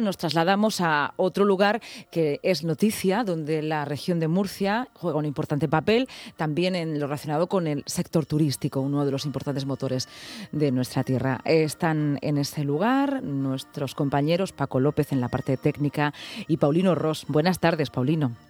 Nos trasladamos a otro lugar que es noticia, donde la región de Murcia juega un importante papel, también en lo relacionado con el sector turístico, uno de los importantes motores de nuestra tierra. Están en ese lugar nuestros compañeros Paco López en la parte técnica y Paulino Ross. Buenas tardes, Paulino.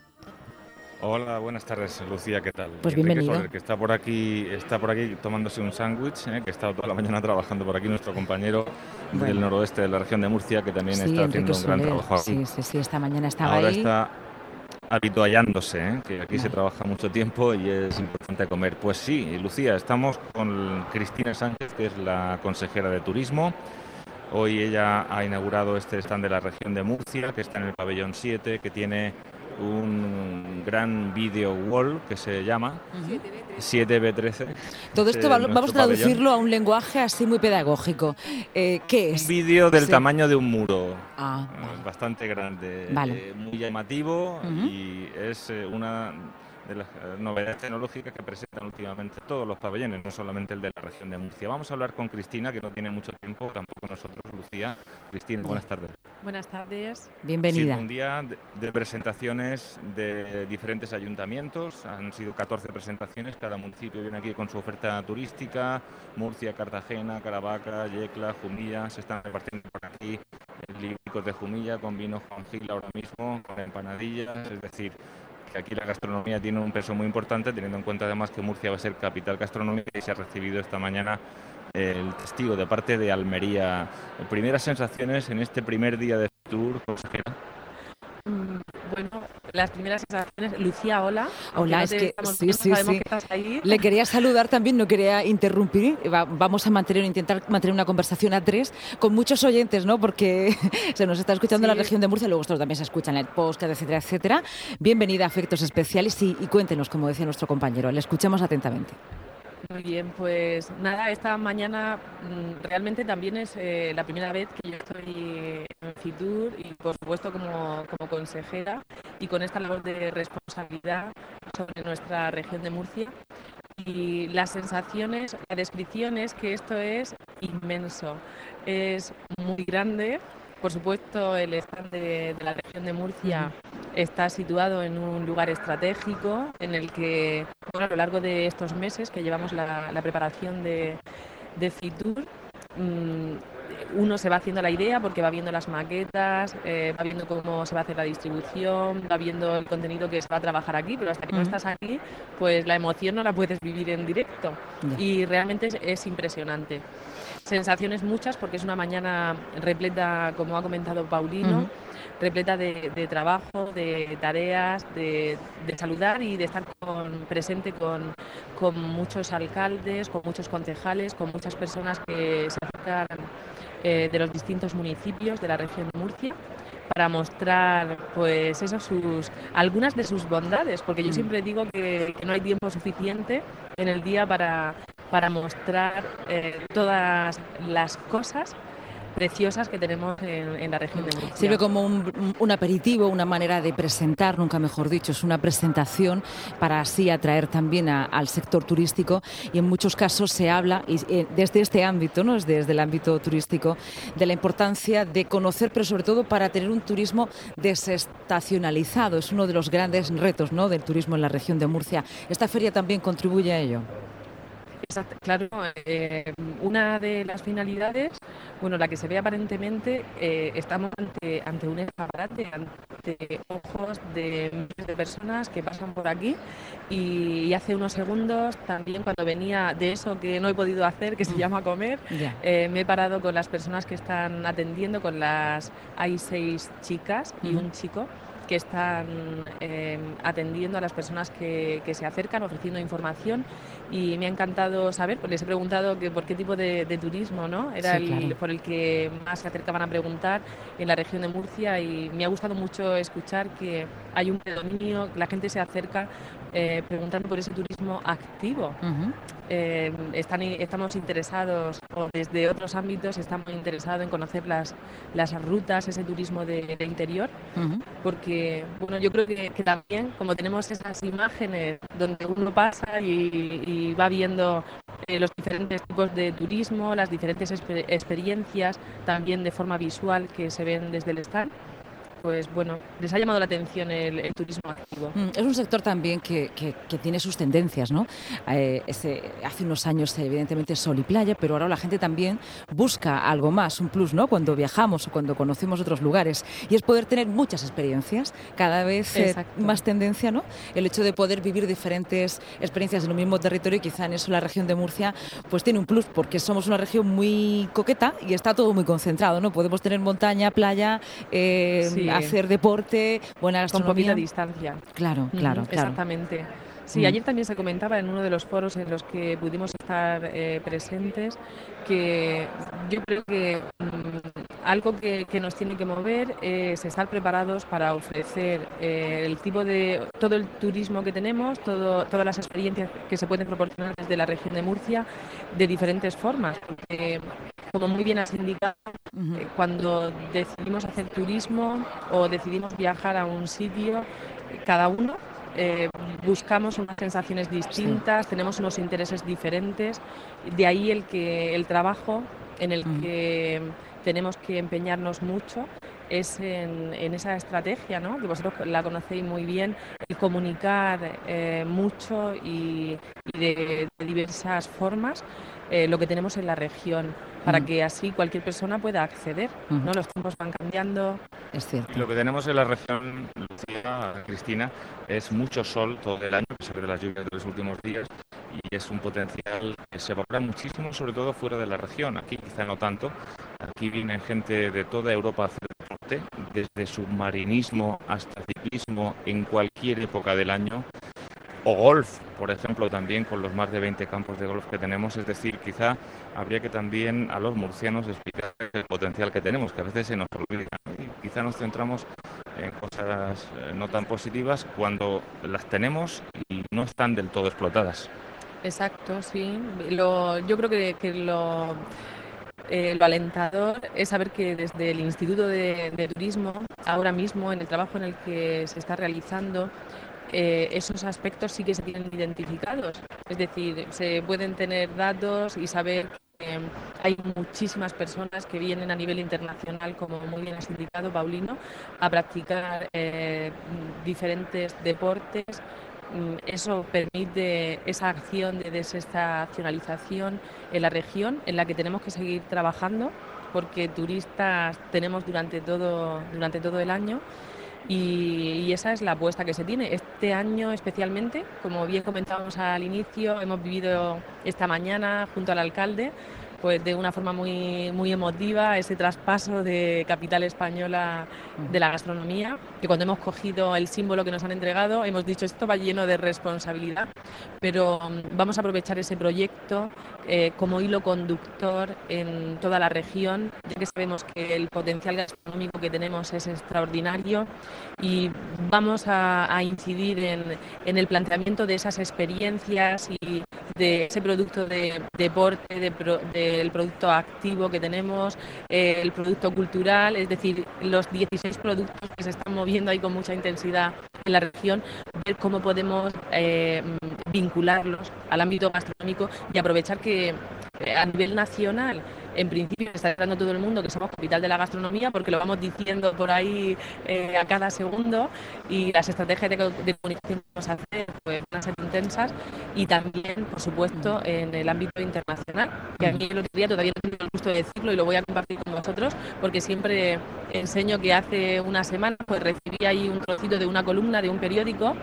Hola, buenas tardes, Lucía, ¿qué tal? Pues bienvenido. que está por aquí, está por aquí tomándose un sándwich, ¿eh? que estado toda la mañana trabajando por aquí nuestro compañero del noroeste de la región de Murcia, que también está haciendo un gran trabajo Sí, sí, sí, esta mañana estaba Ahora ahí. está habituallándose, ¿eh? que aquí se trabaja mucho tiempo y es importante comer. Pues sí, Lucía, estamos con Cristina Sánchez, que es la consejera de Turismo. Hoy ella ha inaugurado este stand de la región de Murcia, que está en el pabellón 7, que tiene un gran video wall que se llama 7B13. Todo esto vamos a traducirlo a un lenguaje así muy pedagógico. Eh, ¿Qué es? Un vídeo del tamaño de un muro. Ah, bastante grande, vale. eh, muy llamativo y es eh, una de las eh, novedades tecnológicas que presentan últimamente todos los pabellones, no solamente el de la región de Murcia. Vamos a hablar con Cristina, que no tiene mucho tiempo, tampoco nosotros, Lucía. Cristina, buenas tardes. Buenas tardes. Bienvenida. un día de, presentaciones de diferentes ayuntamientos, han sido 14 presentaciones, cada municipio viene aquí con su oferta turística, Murcia, Cartagena, Caravaca, Yecla, Jumilla, se están repartiendo por aquí líbricos de Jumilla con vino Juan Gil ahora mismo, con empanadillas, es decir, que aquí la gastronomía tiene un peso muy importante, teniendo en cuenta además que Murcia va a ser capital gastronómica y se ha recibido esta mañana el testigo de parte de Almería. Primeras sensaciones en este primer día de tour, consejera. Mm, bueno, las primeras sensaciones. Lucía, hola. Hola, es que sí, sí, sí. Le quería saludar también, no quería interrumpir. vamos a mantener, intentar mantener una conversación a tres con muchos oyentes, ¿no? Porque se nos está escuchando en la región de Murcia, luego vosotros también se escuchan en el podcast, etcétera, etcétera. Bienvenida a Efectos Especiales y, y cuéntenos, como decía nuestro compañero. Le escuchamos atentamente. Muy bien, pues nada, esta mañana mm, realmente también es eh, la primera vez que yo estoy en Fitur y por supuesto como, como, consejera y con esta labor de responsabilidad sobre nuestra región de Murcia. Y las sensaciones, la descripción es que esto es inmenso, es muy grande, por supuesto, el stand de, la región de Murcia está situado en un lugar estratégico en el que a lo largo de estos meses que llevamos la, preparación de, de FITUR, mm, uno se va haciendo la idea porque va viendo las maquetas, eh, va viendo cómo se va a hacer la distribución, va viendo el contenido que se va a trabajar aquí, pero hasta que no estás aquí, pues la emoción no la puedes vivir en directo. Y realmente es impresionante. Sensaciones muchas porque es una mañana repleta, como ha comentado Paulino, repleta de, trabajo, de tareas, de, saludar y de estar presente con, muchos alcaldes, con muchos concejales, con muchas personas que se acercan eh, de los distintos municipios de la región de Murcia para mostrar pues eso, sus, algunas de sus bondades, porque yo mm. siempre digo que, no hay tiempo suficiente en el día para, para mostrar eh, todas las cosas preciosas que tenemos en, la región de Murcia. Sirve como un, aperitivo, una manera de presentar, nunca mejor dicho, es una presentación para así atraer también al sector turístico y en muchos casos se habla y, eh, desde este ámbito, ¿no? desde el ámbito turístico, de la importancia de conocer, pero sobre todo para tener un turismo desestacionalizado. Es uno de los grandes retos ¿no? del turismo en la región de Murcia. ¿Esta feria también contribuye a ello? Claro, eh, una de las finalidades, bueno, la que se ve aparentemente, eh, estamos ante, ante un escaparate, ante ojos de de personas que pasan por aquí y, hace unos segundos también cuando venía de eso que no he podido hacer, que se mm. llama comer, eh, me he parado con las personas que están atendiendo, con las, hay seis chicas y un chico que están em, atendiendo a las personas que, se acercan, ofreciendo información y me ha encantado saber, pues les he preguntado que por qué tipo de, turismo ¿no? era el, por el que más se acercaban a preguntar en la región de Murcia y me ha gustado mucho escuchar que hay un predominio, la gente se acerca eh, preguntando por ese turismo activo. Eh, están, estamos interesados, o desde otros ámbitos, estamos interesados en conocer las, las rutas, ese turismo de, interior, porque bueno, yo creo que, también, como tenemos esas imágenes donde uno pasa y, va viendo eh, los diferentes tipos de turismo, las diferentes experiencias, también de forma visual que se ven desde el stand pues bueno, les ha llamado la atención el, turismo activo. Mm, es un sector también que, tiene sus tendencias, ¿no? Eh, hace unos años, evidentemente, sol y playa, pero ahora la gente también busca algo más, un plus, ¿no? Cuando viajamos o cuando conocemos otros lugares. Y es poder tener muchas experiencias, cada vez eh, más tendencia, ¿no? El hecho de poder vivir diferentes experiencias en un mismo territorio, y quizá en eso la región de Murcia, pues tiene un plus, porque somos una región muy coqueta y está todo muy concentrado, ¿no? Podemos tener montaña, playa, eh, hacer deporte, buena gastronomía. Con poquita distancia. Claro, claro, claro. Exactamente. Sí, mm. ayer también se comentaba en uno de los foros en los que pudimos estar eh, presentes que yo creo que mm, algo que, nos tiene que mover es estar preparados para ofrecer eh, el tipo de todo el turismo que tenemos, todo, todas las experiencias que se pueden proporcionar desde la región de Murcia de diferentes formas. Porque, como muy bien has indicado, eh, cuando decidimos hacer turismo o decidimos viajar a un sitio, cada uno eh, buscamos unas sensaciones distintas, tenemos unos intereses diferentes, de ahí el que el trabajo en el que tenemos que empeñarnos mucho es en, esa estrategia, ¿no? que vosotros la conocéis muy bien, y comunicar eh, mucho y, de, diversas formas eh, lo que tenemos en la región, para que así cualquier persona pueda acceder. ¿no? Los tiempos van cambiando. Es cierto. Lo que tenemos en la región, Lucía, Cristina, es mucho sol todo el año, a pesar de las lluvias de los últimos días, y es un potencial que se valora muchísimo, sobre todo fuera de la región. Aquí quizá no tanto. Aquí viene gente de toda Europa a hacer desde submarinismo hasta ciclismo en cualquier época del año o golf, por ejemplo, también con los más de 20 campos de golf que tenemos. Es decir, quizá habría que también a los murcianos explicar el potencial que tenemos, que a veces se nos olvida. quizá nos centramos en cosas eh, no tan positivas cuando las tenemos y no están del todo explotadas. Exacto, sí. yo creo que, lo, eh, lo alentador es saber que desde el Instituto de Turismo, ahora mismo en el trabajo en el que se está realizando, eh, esos aspectos sí que se tienen identificados. Es decir, se pueden tener datos y saber que em, hay muchísimas personas que vienen a nivel internacional, como muy bien has indicado, Paulino, a practicar eh, diferentes deportes. Mm, eso permite esa acción de desestacionalización en la región en la que tenemos que seguir trabajando porque turistas tenemos durante todo, durante todo el año y, esa es la apuesta que se tiene. Este año especialmente, como bien comentábamos al inicio, hemos vivido esta mañana junto al alcalde pues de una forma muy, muy emotiva ese traspaso de capital española de la gastronomía, que cuando hemos cogido el símbolo que nos han entregado, hemos dicho esto va lleno de responsabilidad, pero mm, vamos a aprovechar ese proyecto eh, como hilo conductor en toda la región, ya que sabemos que el potencial gastronómico que tenemos es extraordinario y vamos a, incidir en, en, el planteamiento de esas experiencias y de ese producto de deporte, de, del producto activo que tenemos, eh, el producto cultural, es decir, los 16 productos que se están moviendo ahí con mucha intensidad en la región, ver cómo podemos eh, vincularlos al ámbito gastronómico y aprovechar que eh, a nivel nacional en principio está dando todo el mundo que somos capital de la gastronomía porque lo vamos diciendo por ahí eh, a cada segundo y las estrategias de, comunicación que vamos a hacer pues, van a ser intensas. Y también, por supuesto, en el ámbito internacional, que a mí el otro día todavía no tengo el gusto de decirlo y lo voy a compartir con vosotros porque siempre enseño que hace una semana pues recibí ahí un trocito de una columna de un periódico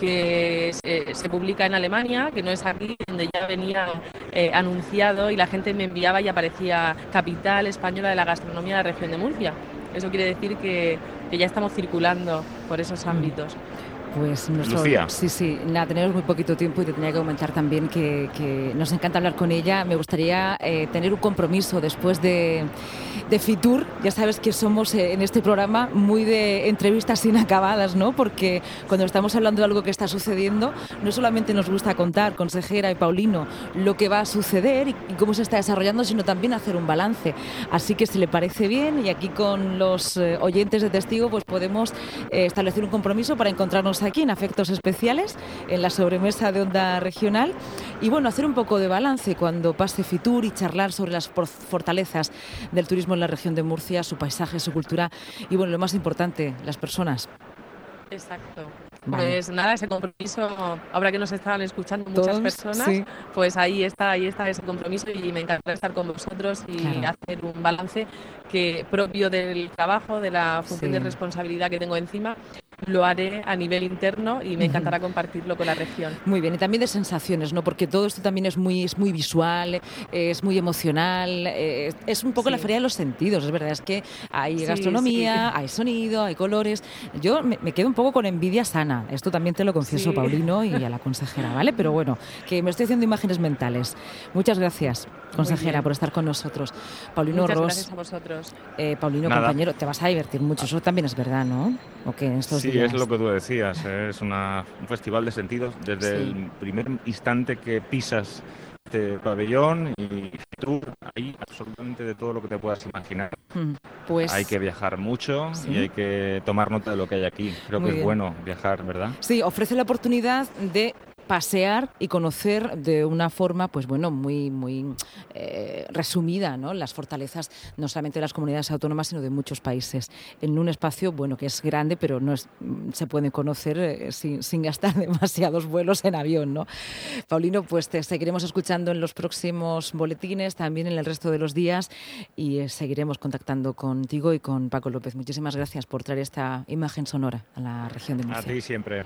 que se, publica en Alemania, que no es aquí, donde ya venía eh, anunciado y la gente me enviaba y aparecía capital española de la gastronomía de la región de Murcia. Eso quiere decir que, que ya estamos circulando por esos mm. Pues sí, sí, nada, tenemos muy poquito tiempo y te tenía que comentar también que, nos encanta hablar con ella. Me gustaría eh, tener un compromiso después de, de, Fitur. Ya sabes que somos eh, en este programa muy de entrevistas inacabadas, ¿no? Porque cuando estamos hablando de algo que está sucediendo, no solamente nos gusta contar, consejera y Paulino, lo que va a suceder y, cómo se está desarrollando, sino también hacer un balance. Así que si le parece bien, y aquí con los eh, oyentes de testigo, pues podemos establecer un compromiso para encontrarnos aquí en Afectos Especiales, en la sobremesa de Onda Regional. y bueno, hacer un poco de balance cuando pase Fitur y charlar sobre las fortalezas del turismo en la región de Murcia, su paisaje, su cultura y bueno, lo más importante, las personas. Exacto. Pues nada, ese compromiso, ahora que nos están escuchando muchas personas, pues ahí está, ahí está ese compromiso y me encanta estar con vosotros y hacer un balance que propio del trabajo, de la función de responsabilidad que tengo encima lo haré a nivel interno y me encantará compartirlo con la región. Muy bien, y también de sensaciones, ¿no? Porque todo esto también es muy, es muy visual, es muy emocional, eh, es un poco la feria de los sentidos, es verdad, es que hay gastronomía, hay sonido, hay colores. Yo me, quedo un poco con envidia sana, esto también te lo confieso, Paulino, y a la consejera, ¿vale? Pero bueno, que me estoy haciendo imágenes mentales. Muchas gracias, consejera, por estar con nosotros. Paulino Muchas Ross. Gracias a vosotros. Eh, Paulino, compañero, te vas a divertir mucho, eso también es verdad, ¿no? ¿O que estos Sí, es lo que tú decías, es un festival de sentidos desde el primer instante que pisas este pabellón y tú hay absolutamente de todo lo que te puedas imaginar. Mm, pues hay que viajar mucho y hay que tomar nota de lo que hay aquí. Creo que es bueno viajar, ¿verdad? Sí, ofrece la oportunidad de pasear y conocer de una forma, pues bueno, muy, muy eh, resumida, ¿no? Las fortalezas no solamente de las comunidades autónomas, sino de muchos países. En un espacio, bueno, que es grande, pero no es, se puede conocer eh, sin, sin, gastar demasiados vuelos en avión, ¿no? Paulino, pues te seguiremos escuchando en los próximos boletines, también en el resto de los días, y eh, seguiremos contactando contigo y con Paco López. Muchísimas gracias por traer esta imagen sonora a la región de Murcia. A ti siempre.